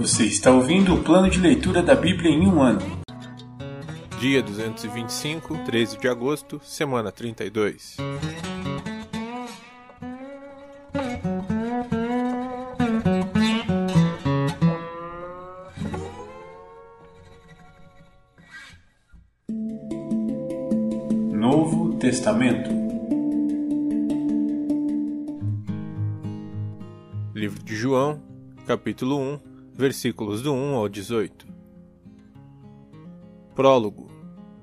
Você está ouvindo o plano de leitura da Bíblia em um ano. Dia 225, 13 de agosto, semana 32. Novo Testamento. Livro de João, capítulo 1, versículos do 1 ao 18. Prólogo: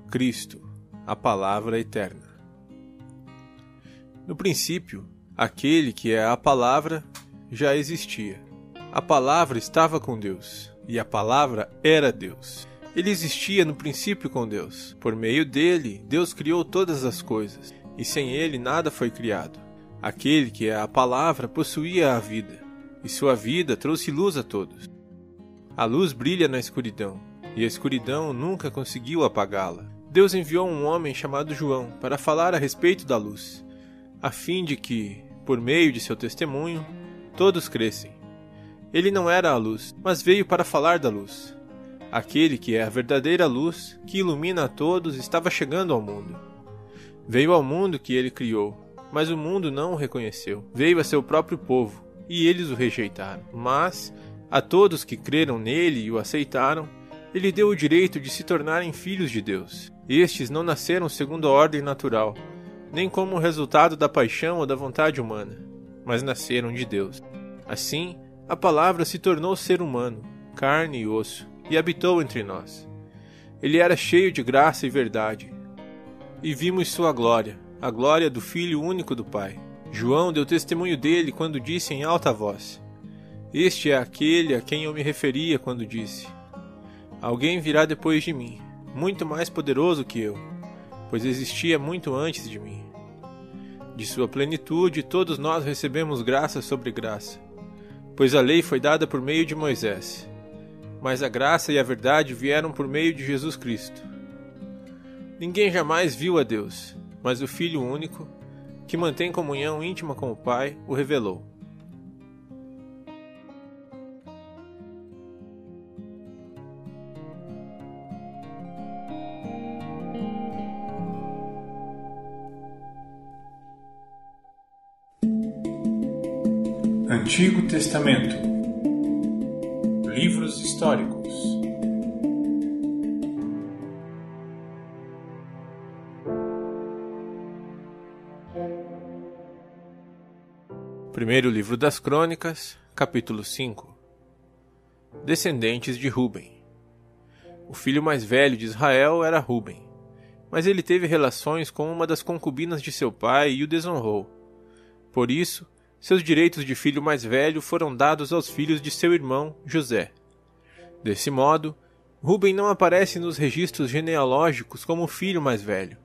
Cristo, a Palavra Eterna. No princípio, aquele que é a Palavra já existia. A Palavra estava com Deus, e a Palavra era Deus. Ele existia no princípio com Deus. Por meio dele, Deus criou todas as coisas, e sem ele nada foi criado. Aquele que é a Palavra possuía a vida, e sua vida trouxe luz a todos. A luz brilha na escuridão, e a escuridão nunca conseguiu apagá-la. Deus enviou um homem chamado João para falar a respeito da luz, a fim de que, por meio de seu testemunho, todos crescem. Ele não era a luz, mas veio para falar da luz. Aquele que é a verdadeira luz, que ilumina a todos, estava chegando ao mundo. Veio ao mundo que ele criou, mas o mundo não o reconheceu. Veio a seu próprio povo, e eles o rejeitaram. Mas, a todos que creram nele e o aceitaram, ele deu o direito de se tornarem filhos de Deus. Estes não nasceram segundo a ordem natural, nem como resultado da paixão ou da vontade humana, mas nasceram de Deus. Assim, a palavra se tornou ser humano, carne e osso, e habitou entre nós. Ele era cheio de graça e verdade. E vimos sua glória, a glória do Filho único do Pai. João deu testemunho dele quando disse em alta voz: Este é aquele a quem eu me referia quando disse: Alguém virá depois de mim, muito mais poderoso que eu, pois existia muito antes de mim. De sua plenitude, todos nós recebemos graça sobre graça, pois a lei foi dada por meio de Moisés, mas a graça e a verdade vieram por meio de Jesus Cristo. Ninguém jamais viu a Deus, mas o Filho único, que mantém comunhão íntima com o Pai, o revelou. Antigo Testamento. Livros históricos. Primeiro livro das Crônicas, capítulo 5 Descendentes de Ruben O filho mais velho de Israel era Ruben, mas ele teve relações com uma das concubinas de seu pai e o desonrou. Por isso, seus direitos de filho mais velho foram dados aos filhos de seu irmão José. Desse modo, Ruben não aparece nos registros genealógicos como o filho mais velho.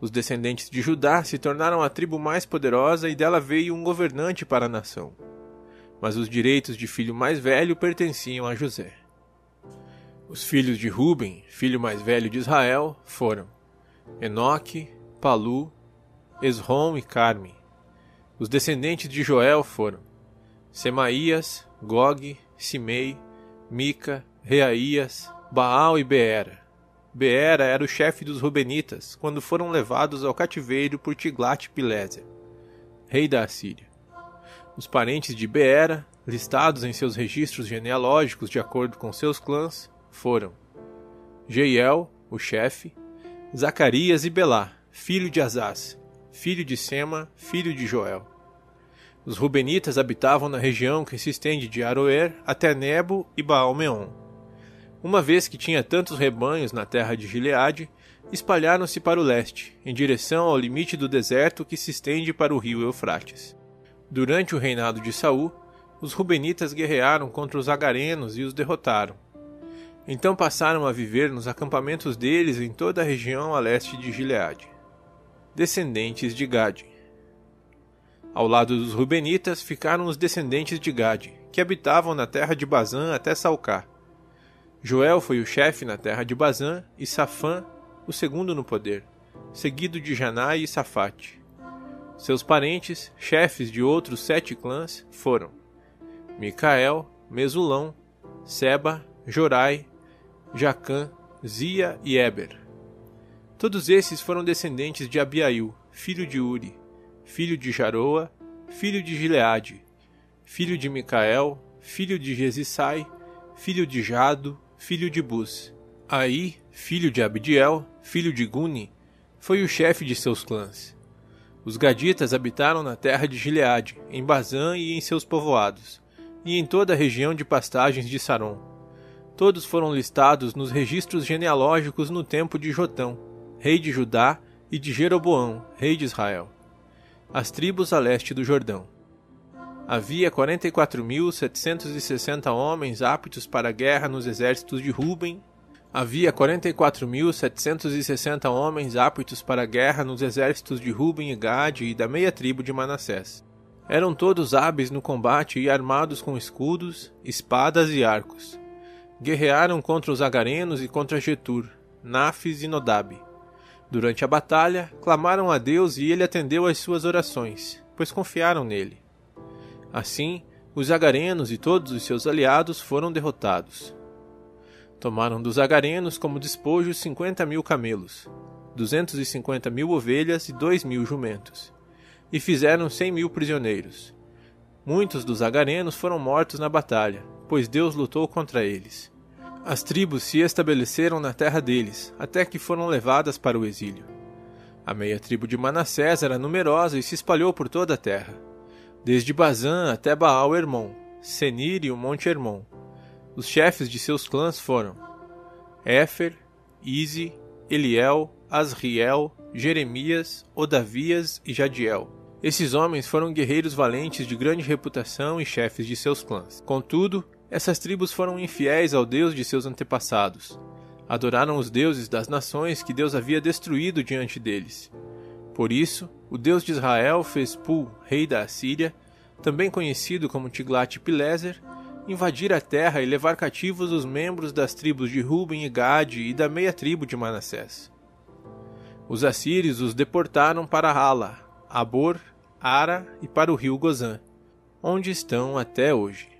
Os descendentes de Judá se tornaram a tribo mais poderosa e dela veio um governante para a nação. Mas os direitos de filho mais velho pertenciam a José. Os filhos de Ruben, filho mais velho de Israel, foram Enoque, Palu, Esrom e Carme. Os descendentes de Joel foram Semaías, Gog, Simei, Mica, Reaías, Baal e Beera. Beera era o chefe dos Rubenitas quando foram levados ao cativeiro por Tiglat-Pileser, rei da Assíria. Os parentes de Beera, listados em seus registros genealógicos de acordo com seus clãs, foram Jeiel, o chefe, Zacarias e Belá, filho de Azaz, filho de Sema, filho de Joel. Os Rubenitas habitavam na região que se estende de Aroer até Nebo e Baal-Meon. Uma vez que tinha tantos rebanhos na terra de Gileade, espalharam-se para o leste, em direção ao limite do deserto que se estende para o rio Eufrates. Durante o reinado de Saul, os Rubenitas guerrearam contra os agarenos e os derrotaram. Então passaram a viver nos acampamentos deles em toda a região a leste de Gileade. Descendentes de Gade. Ao lado dos Rubenitas ficaram os descendentes de Gade, que habitavam na terra de Bazã até Salcá. Joel foi o chefe na terra de Bazã e Safã o segundo no poder, seguido de Janai e Safate. Seus parentes, chefes de outros sete clãs, foram Micael, Mesulão, Seba, Jorai, Jacã, Zia e Eber. Todos esses foram descendentes de Abiail, filho de Uri, filho de Jaroa, filho de Gileade, filho de Micael, filho de Jesissai, filho de Jado, filho de Bus. Aí, filho de Abdiel, filho de Guni, foi o chefe de seus clãs. Os gaditas habitaram na terra de Gileade, em Bazã e em seus povoados, e em toda a região de pastagens de Saron. Todos foram listados nos registros genealógicos no tempo de Jotão, rei de Judá, e de Jeroboão, rei de Israel. As tribos a leste do Jordão. Havia 44.760 homens aptos para a guerra nos exércitos de Ruben. Havia 44.760 homens aptos para a guerra nos exércitos de Ruben e Gade e da meia tribo de Manassés. Eram todos hábeis no combate e armados com escudos, espadas e arcos. Guerrearam contra os agarenos e contra Getur, Nafis e Nodab. Durante a batalha, clamaram a Deus e ele atendeu às suas orações, pois confiaram nele. Assim, os agarenos e todos os seus aliados foram derrotados. Tomaram dos agarenos como despojo cinquenta mil camelos, duzentos e cinquenta mil ovelhas e dois mil jumentos, e fizeram cem mil prisioneiros. Muitos dos agarenos foram mortos na batalha, pois Deus lutou contra eles. As tribos se estabeleceram na terra deles, até que foram levadas para o exílio. A meia tribo de Manassés era numerosa e se espalhou por toda a terra desde Bazã até Baal Hermon, Senir e o Monte Hermon. Os chefes de seus clãs foram Éfer, Ize, Eliel, Asriel, Jeremias, Odavias e Jadiel. Esses homens foram guerreiros valentes de grande reputação e chefes de seus clãs. Contudo, essas tribos foram infiéis ao Deus de seus antepassados. Adoraram os deuses das nações que Deus havia destruído diante deles. Por isso, o Deus de Israel fez Pul, rei da Assíria, também conhecido como Tiglat-Pileser, invadir a terra e levar cativos os membros das tribos de Ruben e Gade e da meia tribo de Manassés. Os assírios os deportaram para Hala, Abor, Ara e para o rio Gozã, onde estão até hoje.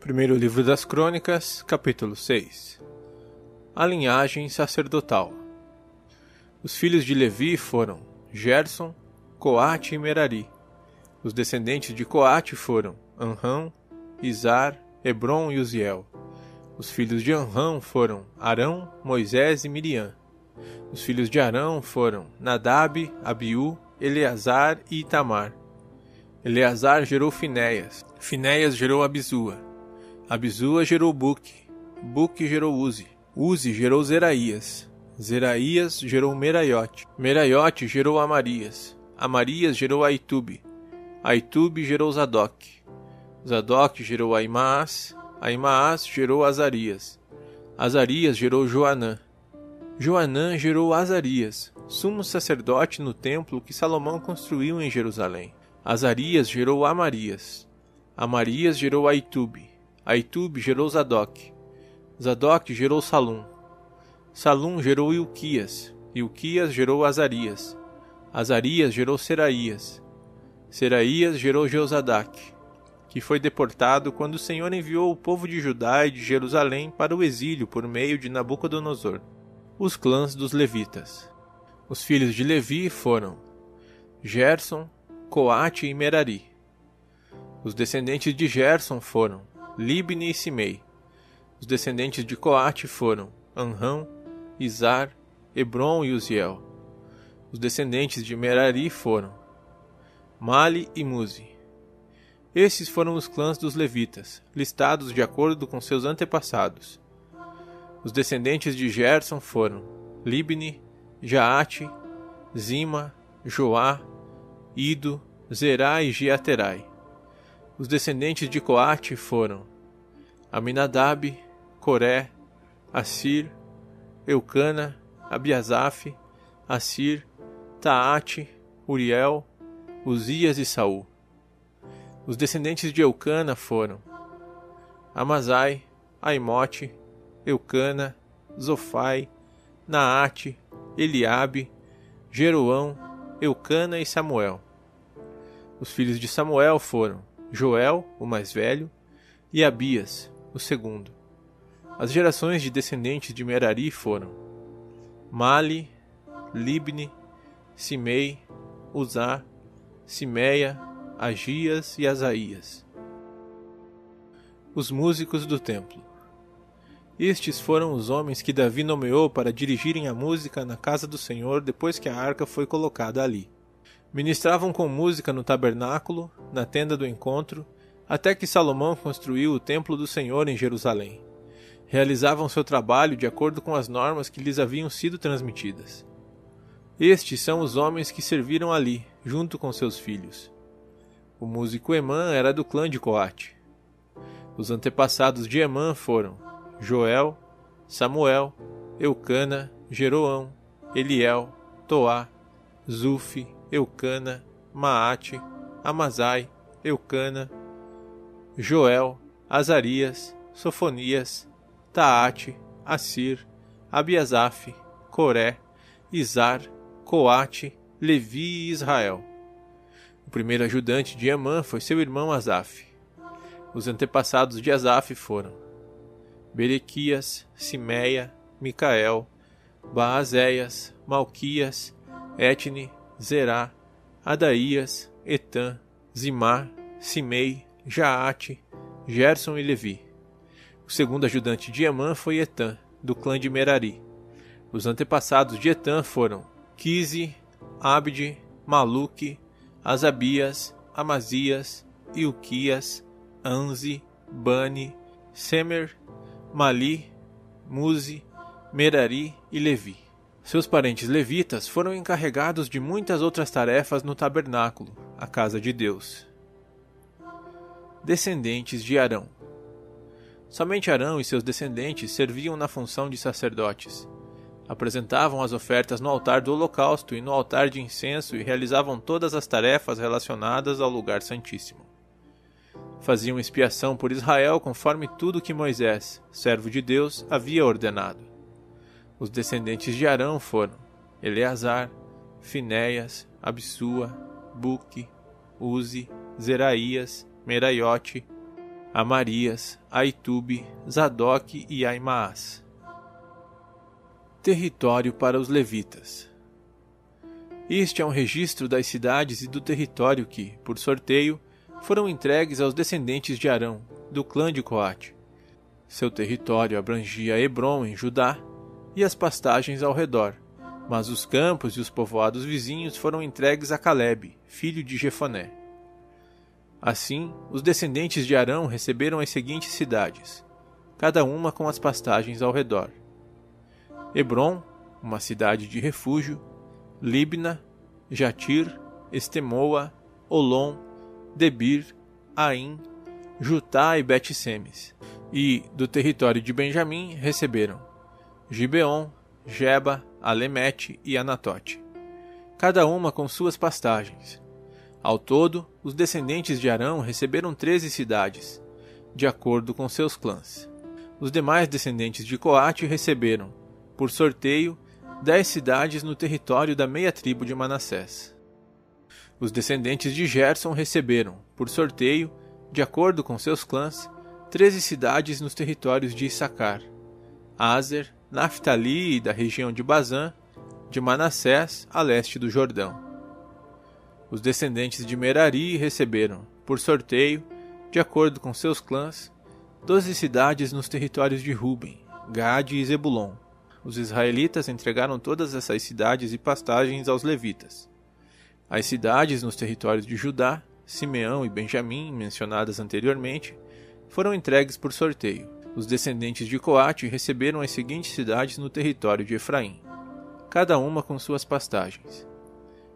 Primeiro livro das Crônicas, capítulo 6 A linhagem sacerdotal os filhos de Levi foram Gerson, Coate e Merari. Os descendentes de Coate foram Anrão, Izar, Hebron e Uziel. Os filhos de Anrão foram Arão, Moisés e Miriam. Os filhos de Arão foram Nadab, Abiú, Eleazar e Itamar. Eleazar gerou Finéias. Finéias gerou Abizua. Abizua gerou Buque. Buque gerou Uzi. Uzi gerou Zeraías. Zeraías gerou Meraiote. Meraiote gerou Amarias. Amarias gerou Aitube. Aitube gerou Zadok. Zadok gerou Aimaas. Aimaas gerou Azarias. Azarias gerou Joanã. Joanã gerou Azarias, sumo sacerdote no templo que Salomão construiu em Jerusalém. Azarias gerou Amarias. Amarias gerou Aitube. Aitube gerou Zadok. Zadok gerou Salum. Salum gerou Ilquias, Ilquias gerou Azarias, Azarias gerou Seraías, Seraías gerou Jeozadac, que foi deportado quando o Senhor enviou o povo de Judá e de Jerusalém para o exílio por meio de Nabucodonosor. Os clãs dos levitas. Os filhos de Levi foram Gerson, Coate e Merari. Os descendentes de Gerson foram Libne e Simei. Os descendentes de Coate foram Anrão, Izar, Hebron e Uziel. Os descendentes de Merari foram Mali e Muzi. Esses foram os clãs dos levitas, listados de acordo com seus antepassados. Os descendentes de Gerson foram Libni, Jaate, Zima, Joá, Ido, Zerá e Giaterai. Os descendentes de Coate foram Aminadab, Coré, Assir, Eucana, Abiasaf, Assir, Taate, Uriel, Uzias e Saul. Os descendentes de Eucana foram Amazai, Aimote, Eucana, Zofai, Naate, Eliabe, Jeroão, Eucana e Samuel. Os filhos de Samuel foram Joel, o mais velho, e Abias, o segundo. As gerações de descendentes de Merari foram Mali, Libne, Simei, Uzá, Simeia, Agias e Asaías. Os músicos do templo. Estes foram os homens que Davi nomeou para dirigirem a música na casa do Senhor depois que a arca foi colocada ali. Ministravam com música no tabernáculo, na tenda do encontro, até que Salomão construiu o templo do Senhor em Jerusalém. Realizavam seu trabalho de acordo com as normas que lhes haviam sido transmitidas. Estes são os homens que serviram ali, junto com seus filhos. O músico Emã era do clã de Coate. Os antepassados de Emã foram Joel, Samuel, Eucana, Jeroão, Eliel, Toá, Zufi, Eucana, Maate, Amazai, Eucana, Joel, Azarias, Sofonias, Taate, Assir, Abiasaf, Coré, Izar, Coate, Levi e Israel. O primeiro ajudante de Amã foi seu irmão Asaf. Os antepassados de Asaf foram Berequias, Simeia, Micael, Baazéias, Malquias, Etne, Zerá, Adaías, Etan, Zimar, Simei, Jaate, Gerson e Levi. O segundo ajudante de Emã foi Etan, do clã de Merari. Os antepassados de Etan foram Quise, Abde, Maluque, Asabias, Amazias, Ilquias, Anzi, Bani, Semer Mali, Muzi, Merari e Levi. Seus parentes levitas foram encarregados de muitas outras tarefas no tabernáculo, a casa de Deus. Descendentes de Arão. Somente Arão e seus descendentes serviam na função de sacerdotes. Apresentavam as ofertas no altar do holocausto e no altar de incenso e realizavam todas as tarefas relacionadas ao lugar santíssimo faziam expiação por Israel conforme tudo que Moisés, servo de Deus, havia ordenado. Os descendentes de Arão foram Eleazar, Finéias, Absua, Buque, Uzi, Zeraías, Meraiote, Amarias, Aitube, Zadok e Aimaas. Território para os levitas. Este é um registro das cidades e do território que, por sorteio, foram entregues aos descendentes de Arão, do clã de Coate. Seu território abrangia Hebron, em Judá, e as pastagens ao redor, mas os campos e os povoados vizinhos foram entregues a Caleb, filho de Jefoné. Assim, os descendentes de Arão receberam as seguintes cidades, cada uma com as pastagens ao redor: Hebron, uma cidade de refúgio, Libna, Jatir, Estemoa, Olom, Debir, Aim, Jutá e Bet-Semes. E, do território de Benjamim, receberam Gibeon, Jeba, Alemete e Anatote, cada uma com suas pastagens. Ao todo, os descendentes de Arão receberam treze cidades, de acordo com seus clãs. Os demais descendentes de Coate receberam, por sorteio, dez cidades no território da meia tribo de Manassés. Os descendentes de Gerson receberam, por sorteio, de acordo com seus clãs, treze cidades nos territórios de Issacar, Azer, Naphtali e da região de Bazã, de Manassés a leste do Jordão. Os descendentes de Merari receberam, por sorteio, de acordo com seus clãs, doze cidades nos territórios de Ruben, Gade e Zebulon. Os israelitas entregaram todas essas cidades e pastagens aos levitas. As cidades nos territórios de Judá, Simeão e Benjamim, mencionadas anteriormente, foram entregues por sorteio. Os descendentes de Coate receberam as seguintes cidades no território de Efraim, cada uma com suas pastagens.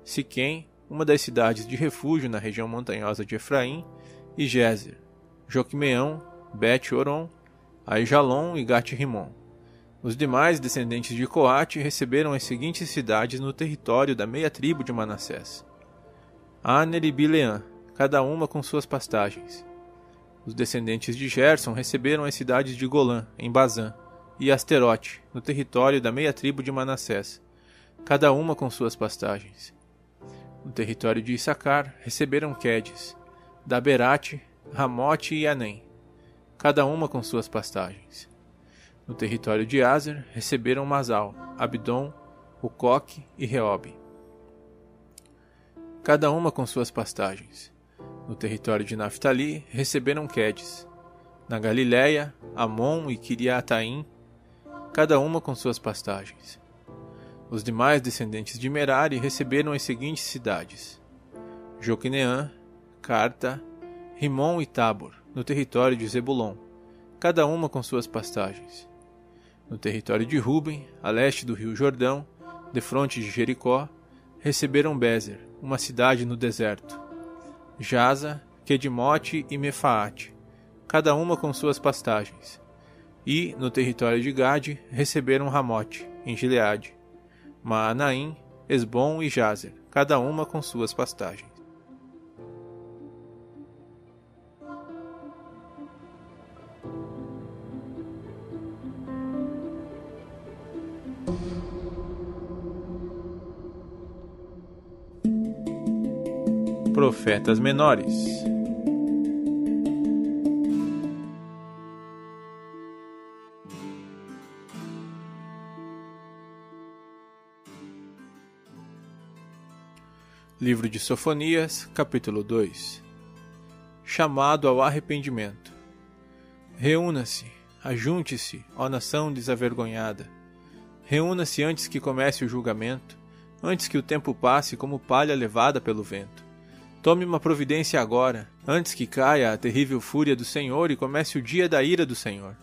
Siquém, uma das cidades de refúgio na região montanhosa de Efraim, e Gézer, Joquimeão, Bet-Oron, Aijalon e Gat-Rimon. Os demais descendentes de Coate receberam as seguintes cidades no território da meia tribo de Manassés: Aner e Bileã, cada uma com suas pastagens. Os descendentes de Gerson receberam as cidades de Golã, em Bazã, e Asterote, no território da meia tribo de Manassés, cada uma com suas pastagens. No território de Issacar receberam Quedes, Daberate, Ramote e Anem. cada uma com suas pastagens. No território de Azer receberam Masal, Abdon, Ucoque e Reob, cada uma com suas pastagens. No território de Naphtali receberam Quedes. Na Galiléia, Amon e Kiriataim, cada uma com suas pastagens. Os demais descendentes de Merari receberam as seguintes cidades: Joquineã, Carta, Rimon e Tabor, no território de Zebulon, cada uma com suas pastagens. No território de Ruben, a leste do rio Jordão, defronte de Jericó, receberam Bezer, uma cidade no deserto. Jaza, Kedimote e Mefaate, cada uma com suas pastagens. E, no território de Gade, receberam Ramote, em Gileade, Maanaim, Esbom e Jazer, cada uma com suas pastagens. Profetas menores Livro de Sofonias, capítulo 2 Chamado ao arrependimento. Reúna-se, ajunte-se, ó nação desavergonhada. Reúna-se antes que comece o julgamento, antes que o tempo passe como palha levada pelo vento. Tome uma providência agora, antes que caia a terrível fúria do Senhor e comece o dia da ira do Senhor.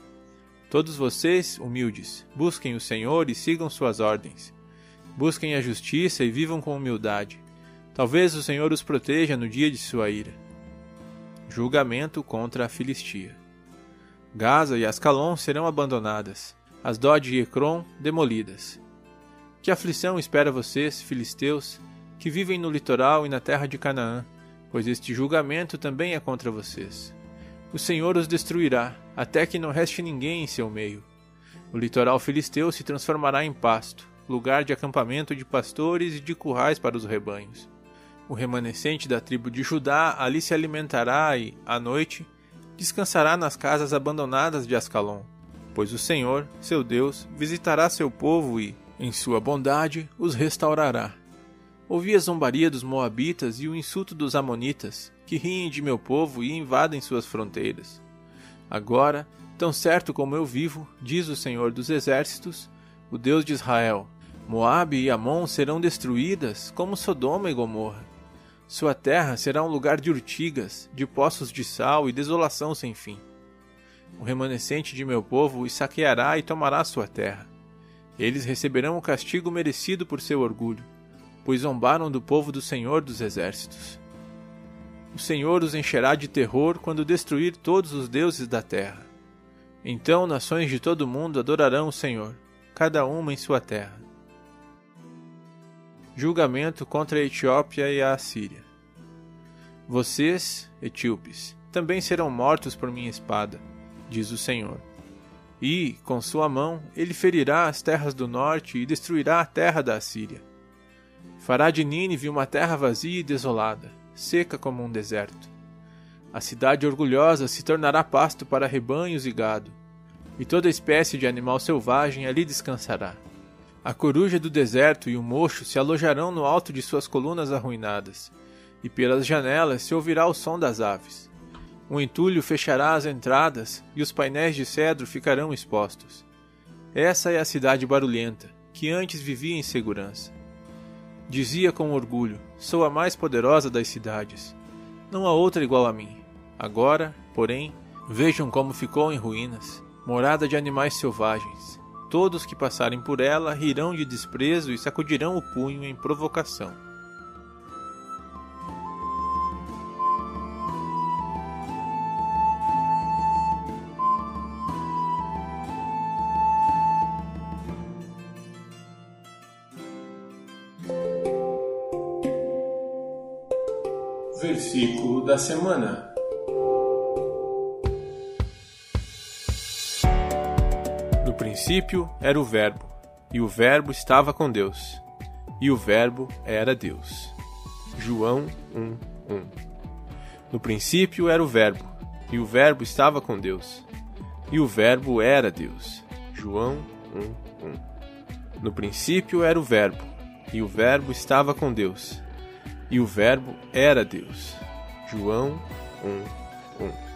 Todos vocês, humildes, busquem o Senhor e sigam suas ordens. Busquem a justiça e vivam com humildade. Talvez o Senhor os proteja no dia de sua ira. Julgamento contra a Filistia. Gaza e Ascalon serão abandonadas, as Dod e Ecrom demolidas. Que aflição espera vocês, filisteus, que vivem no litoral e na terra de Canaã, pois este julgamento também é contra vocês. O Senhor os destruirá, até que não reste ninguém em seu meio. O litoral filisteu se transformará em pasto, lugar de acampamento de pastores e de currais para os rebanhos. O remanescente da tribo de Judá ali se alimentará e, à noite, descansará nas casas abandonadas de Ascalon, pois o Senhor, seu Deus, visitará seu povo e, em sua bondade, os restaurará. Ouvi a zombaria dos Moabitas e o insulto dos Amonitas, que riem de meu povo e invadem suas fronteiras. Agora, tão certo como eu vivo, diz o Senhor dos Exércitos, o Deus de Israel, Moabe e Amon serão destruídas como Sodoma e Gomorra. Sua terra será um lugar de urtigas, de poços de sal e desolação sem fim. O remanescente de meu povo os saqueará e tomará sua terra. Eles receberão o castigo merecido por seu orgulho, pois zombaram do povo do Senhor dos Exércitos. O Senhor os encherá de terror quando destruir todos os deuses da terra. Então nações de todo o mundo adorarão o Senhor, cada uma em sua terra julgamento contra a Etiópia e a Assíria. Vocês, etíopes, também serão mortos por minha espada, diz o Senhor. E, com sua mão, ele ferirá as terras do norte e destruirá a terra da Assíria. Fará de Nínive uma terra vazia e desolada, seca como um deserto. A cidade orgulhosa se tornará pasto para rebanhos e gado, e toda espécie de animal selvagem ali descansará. A coruja do deserto e o mocho se alojarão no alto de suas colunas arruinadas, e pelas janelas se ouvirá o som das aves. Um entulho fechará as entradas e os painéis de cedro ficarão expostos. Essa é a cidade barulhenta, que antes vivia em segurança. Dizia com orgulho: Sou a mais poderosa das cidades. Não há outra igual a mim. Agora, porém, vejam como ficou em ruínas morada de animais selvagens Todos que passarem por ela rirão de desprezo e sacudirão o punho em provocação. Da semana. princípio era o Verbo, e o Verbo estava com Deus, e o Verbo era Deus. João 1:1. No princípio era o Verbo, e o Verbo estava com Deus, e o Verbo era Deus. João 1, 1. No princípio era o Verbo, e o Verbo estava com Deus, e o Verbo era Deus. João 1, 1.